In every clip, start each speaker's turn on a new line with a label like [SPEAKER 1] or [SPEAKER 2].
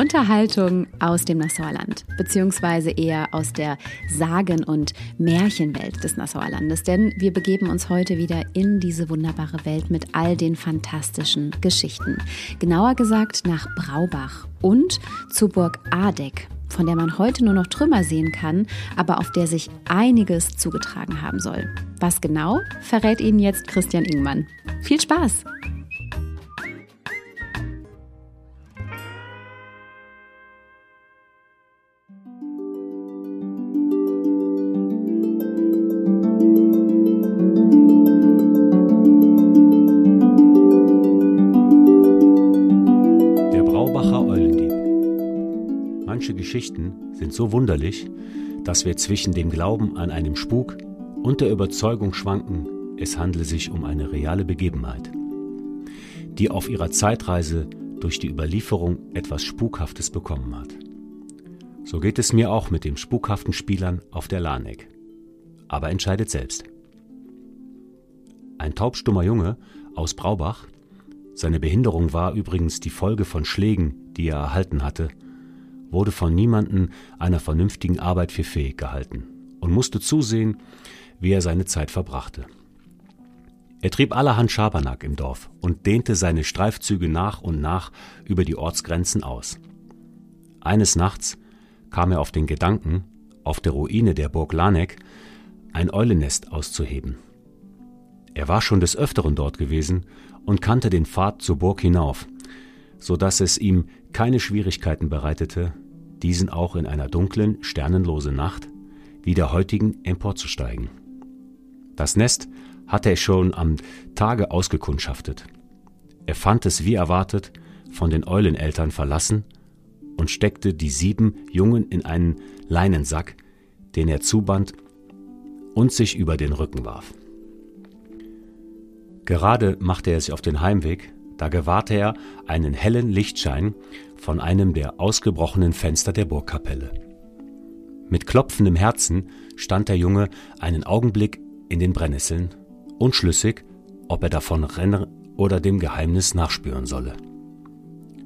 [SPEAKER 1] Unterhaltung aus dem Nassauerland, beziehungsweise eher aus der Sagen- und Märchenwelt des Nassauerlandes. Denn wir begeben uns heute wieder in diese wunderbare Welt mit all den fantastischen Geschichten. Genauer gesagt nach Braubach und zu Burg Adeck, von der man heute nur noch Trümmer sehen kann, aber auf der sich einiges zugetragen haben soll. Was genau, verrät Ihnen jetzt Christian Ingmann. Viel Spaß!
[SPEAKER 2] Geschichten sind so wunderlich, dass wir zwischen dem Glauben an einen Spuk und der Überzeugung schwanken, es handle sich um eine reale Begebenheit, die auf ihrer Zeitreise durch die Überlieferung etwas Spukhaftes bekommen hat. So geht es mir auch mit den spukhaften Spielern auf der Lahneck. Aber entscheidet selbst. Ein taubstummer Junge aus Braubach, seine Behinderung war übrigens die Folge von Schlägen, die er erhalten hatte, wurde von niemanden einer vernünftigen Arbeit für fähig gehalten und musste zusehen, wie er seine Zeit verbrachte. Er trieb allerhand Schabernack im Dorf und dehnte seine Streifzüge nach und nach über die Ortsgrenzen aus. Eines Nachts kam er auf den Gedanken, auf der Ruine der Burg Lanek ein Eulennest auszuheben. Er war schon des Öfteren dort gewesen und kannte den Pfad zur Burg hinauf, so dass es ihm keine Schwierigkeiten bereitete, diesen auch in einer dunklen, sternenlosen Nacht wie der heutigen emporzusteigen. Das Nest hatte er schon am Tage ausgekundschaftet. Er fand es wie erwartet von den Euleneltern verlassen und steckte die sieben Jungen in einen Leinensack, den er zuband und sich über den Rücken warf. Gerade machte er sich auf den Heimweg, da gewahrte er einen hellen Lichtschein von einem der ausgebrochenen Fenster der Burgkapelle. Mit klopfendem Herzen stand der Junge einen Augenblick in den Brennnesseln, unschlüssig, ob er davon renne oder dem Geheimnis nachspüren solle.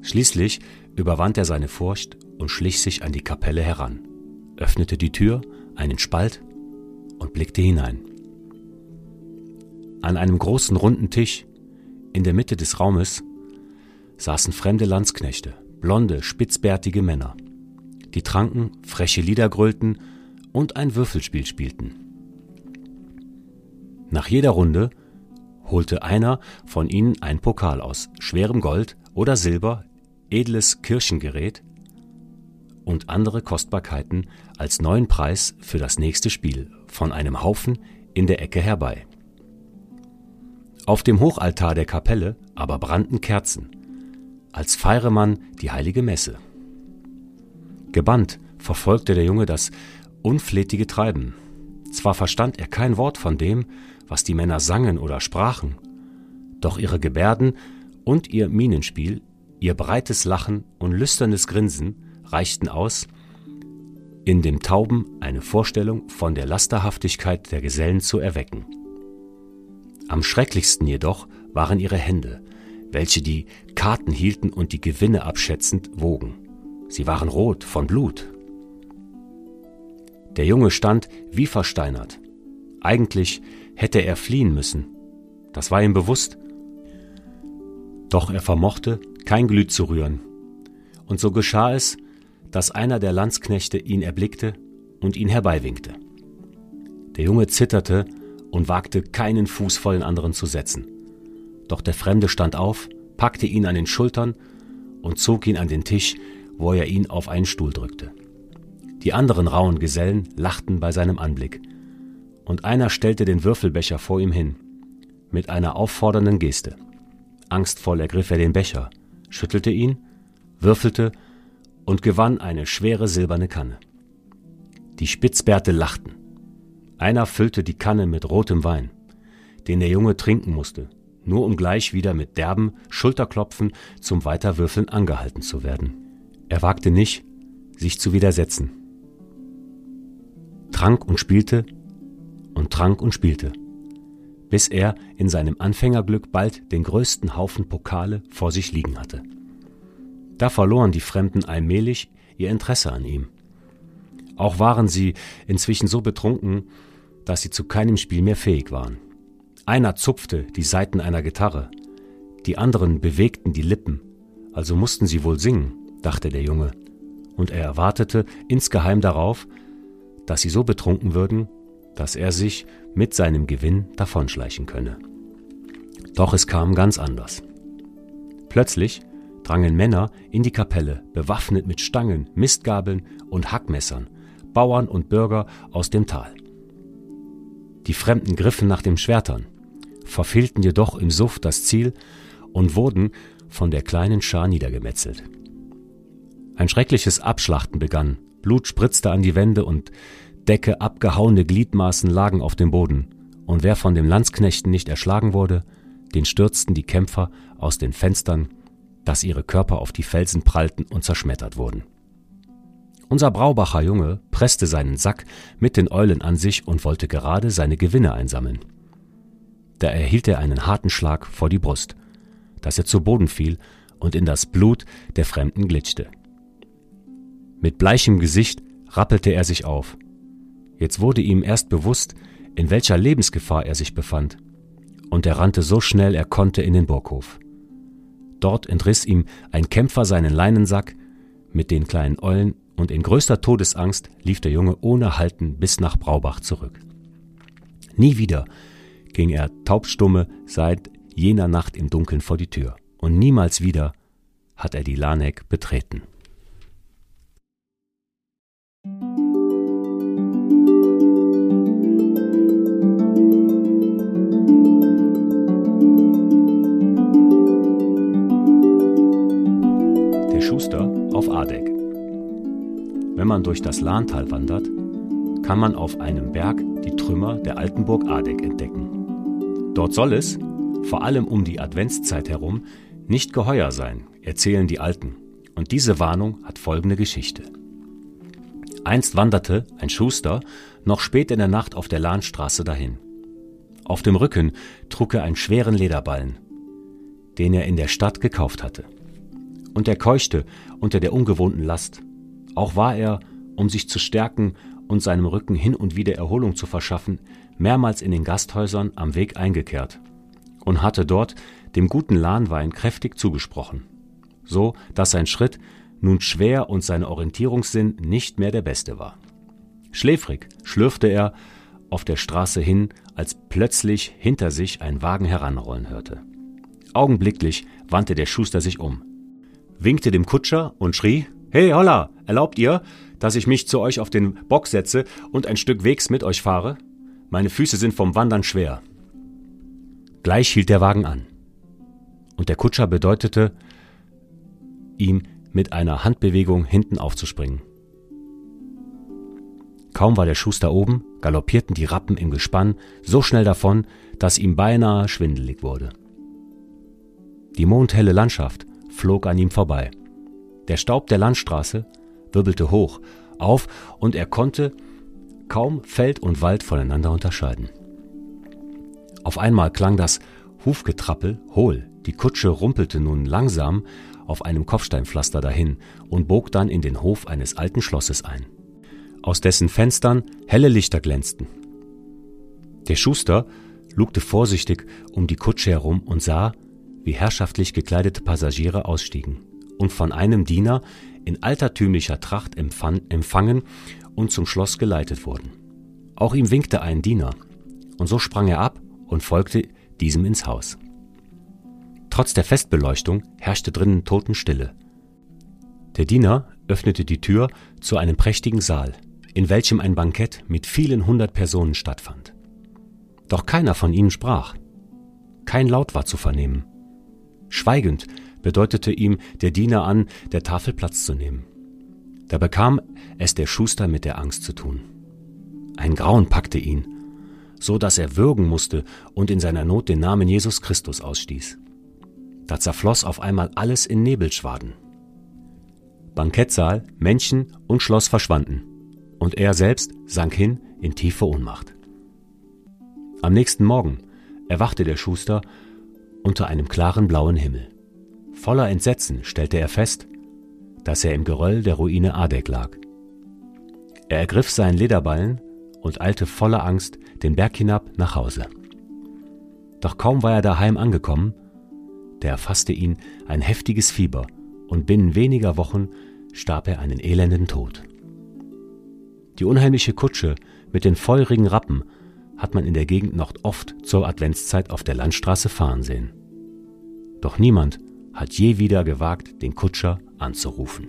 [SPEAKER 2] Schließlich überwand er seine Furcht und schlich sich an die Kapelle heran, öffnete die Tür, einen Spalt und blickte hinein. An einem großen runden Tisch in der Mitte des Raumes saßen fremde Landsknechte, blonde, spitzbärtige Männer. Die tranken, freche Lieder grölten und ein Würfelspiel spielten. Nach jeder Runde holte einer von ihnen ein Pokal aus schwerem Gold oder Silber, edles Kirchengerät und andere Kostbarkeiten als neuen Preis für das nächste Spiel von einem Haufen in der Ecke herbei. Auf dem Hochaltar der Kapelle aber brannten Kerzen, als feiere man die heilige Messe. Gebannt verfolgte der Junge das unflätige Treiben. Zwar verstand er kein Wort von dem, was die Männer sangen oder sprachen, doch ihre Gebärden und ihr Mienenspiel, ihr breites Lachen und lüsternes Grinsen reichten aus, in dem Tauben eine Vorstellung von der Lasterhaftigkeit der Gesellen zu erwecken. Am schrecklichsten jedoch waren ihre Hände, welche die Karten hielten und die Gewinne abschätzend wogen. Sie waren rot von Blut. Der Junge stand wie versteinert. Eigentlich hätte er fliehen müssen. Das war ihm bewusst. Doch er vermochte, kein Glüt zu rühren. Und so geschah es, dass einer der Landsknechte ihn erblickte und ihn herbeiwinkte. Der Junge zitterte und wagte keinen Fuß vor den anderen zu setzen. Doch der Fremde stand auf, packte ihn an den Schultern und zog ihn an den Tisch, wo er ihn auf einen Stuhl drückte. Die anderen rauen Gesellen lachten bei seinem Anblick, und einer stellte den Würfelbecher vor ihm hin, mit einer auffordernden Geste. Angstvoll ergriff er den Becher, schüttelte ihn, würfelte und gewann eine schwere silberne Kanne. Die Spitzbärte lachten. Einer füllte die Kanne mit rotem Wein, den der Junge trinken musste, nur um gleich wieder mit derben Schulterklopfen zum Weiterwürfeln angehalten zu werden. Er wagte nicht, sich zu widersetzen. Trank und spielte und trank und spielte, bis er in seinem Anfängerglück bald den größten Haufen Pokale vor sich liegen hatte. Da verloren die Fremden allmählich ihr Interesse an ihm. Auch waren sie inzwischen so betrunken, dass sie zu keinem Spiel mehr fähig waren. Einer zupfte die Saiten einer Gitarre, die anderen bewegten die Lippen, also mussten sie wohl singen, dachte der Junge, und er erwartete insgeheim darauf, dass sie so betrunken würden, dass er sich mit seinem Gewinn davonschleichen könne. Doch es kam ganz anders. Plötzlich drangen Männer in die Kapelle, bewaffnet mit Stangen, Mistgabeln und Hackmessern, Bauern und Bürger aus dem Tal. Die Fremden griffen nach den Schwertern, verfehlten jedoch im Suff das Ziel und wurden von der kleinen Schar niedergemetzelt. Ein schreckliches Abschlachten begann, Blut spritzte an die Wände und Decke abgehauene Gliedmaßen lagen auf dem Boden, und wer von den Landsknechten nicht erschlagen wurde, den stürzten die Kämpfer aus den Fenstern, dass ihre Körper auf die Felsen prallten und zerschmettert wurden. Unser Braubacher Junge presste seinen Sack mit den Eulen an sich und wollte gerade seine Gewinne einsammeln. Da erhielt er einen harten Schlag vor die Brust, dass er zu Boden fiel und in das Blut der Fremden glitschte. Mit bleichem Gesicht rappelte er sich auf. Jetzt wurde ihm erst bewusst, in welcher Lebensgefahr er sich befand, und er rannte so schnell er konnte in den Burghof. Dort entriss ihm ein Kämpfer seinen Leinensack mit den kleinen Eulen und in größter Todesangst lief der Junge ohne Halten bis nach Braubach zurück. Nie wieder ging er taubstumme seit jener Nacht im Dunkeln vor die Tür, und niemals wieder hat er die Lanek betreten. Schuster auf Adeck. Wenn man durch das Lahntal wandert, kann man auf einem Berg die Trümmer der alten Burg Adeck entdecken. Dort soll es, vor allem um die Adventszeit herum, nicht geheuer sein, erzählen die Alten. Und diese Warnung hat folgende Geschichte. Einst wanderte ein Schuster noch spät in der Nacht auf der Lahnstraße dahin. Auf dem Rücken trug er einen schweren Lederballen, den er in der Stadt gekauft hatte. Und er keuchte unter der ungewohnten Last auch war er, um sich zu stärken und seinem Rücken hin und wieder Erholung zu verschaffen, mehrmals in den Gasthäusern am Weg eingekehrt und hatte dort dem guten Lahnwein kräftig zugesprochen, so dass sein Schritt nun schwer und sein Orientierungssinn nicht mehr der beste war. Schläfrig schlürfte er auf der Straße hin, als plötzlich hinter sich ein Wagen heranrollen hörte. Augenblicklich wandte der Schuster sich um, winkte dem Kutscher und schrie Hey, holla, erlaubt ihr, dass ich mich zu euch auf den Bock setze und ein Stück Wegs mit euch fahre? Meine Füße sind vom Wandern schwer. Gleich hielt der Wagen an. Und der Kutscher bedeutete ihm mit einer Handbewegung hinten aufzuspringen. Kaum war der Schuster oben, galoppierten die Rappen im Gespann so schnell davon, dass ihm beinahe schwindelig wurde. Die mondhelle Landschaft flog an ihm vorbei. Der Staub der Landstraße wirbelte hoch auf und er konnte kaum Feld und Wald voneinander unterscheiden. Auf einmal klang das Hufgetrappel hohl, die Kutsche rumpelte nun langsam auf einem Kopfsteinpflaster dahin und bog dann in den Hof eines alten Schlosses ein, aus dessen Fenstern helle Lichter glänzten. Der Schuster lugte vorsichtig um die Kutsche herum und sah, wie herrschaftlich gekleidete Passagiere ausstiegen und von einem Diener in altertümlicher Tracht empfangen und zum Schloss geleitet wurden. Auch ihm winkte ein Diener, und so sprang er ab und folgte diesem ins Haus. Trotz der Festbeleuchtung herrschte drinnen Totenstille. Der Diener öffnete die Tür zu einem prächtigen Saal, in welchem ein Bankett mit vielen hundert Personen stattfand. Doch keiner von ihnen sprach. Kein Laut war zu vernehmen. Schweigend bedeutete ihm der Diener an, der Tafel Platz zu nehmen. Da bekam es der Schuster mit der Angst zu tun. Ein Grauen packte ihn, so dass er würgen musste und in seiner Not den Namen Jesus Christus ausstieß. Da zerfloss auf einmal alles in Nebelschwaden. Bankettsaal, Männchen und Schloss verschwanden, und er selbst sank hin in tiefe Ohnmacht. Am nächsten Morgen erwachte der Schuster unter einem klaren blauen Himmel. Voller Entsetzen stellte er fest, dass er im Geröll der Ruine Adek lag. Er ergriff seinen Lederballen und eilte voller Angst den Berg hinab nach Hause. Doch kaum war er daheim angekommen, da erfasste ihn ein heftiges Fieber, und binnen weniger Wochen starb er einen elenden Tod. Die unheimliche Kutsche mit den feurigen Rappen hat man in der Gegend noch oft zur Adventszeit auf der Landstraße fahren sehen. Doch niemand hat je wieder gewagt, den Kutscher anzurufen.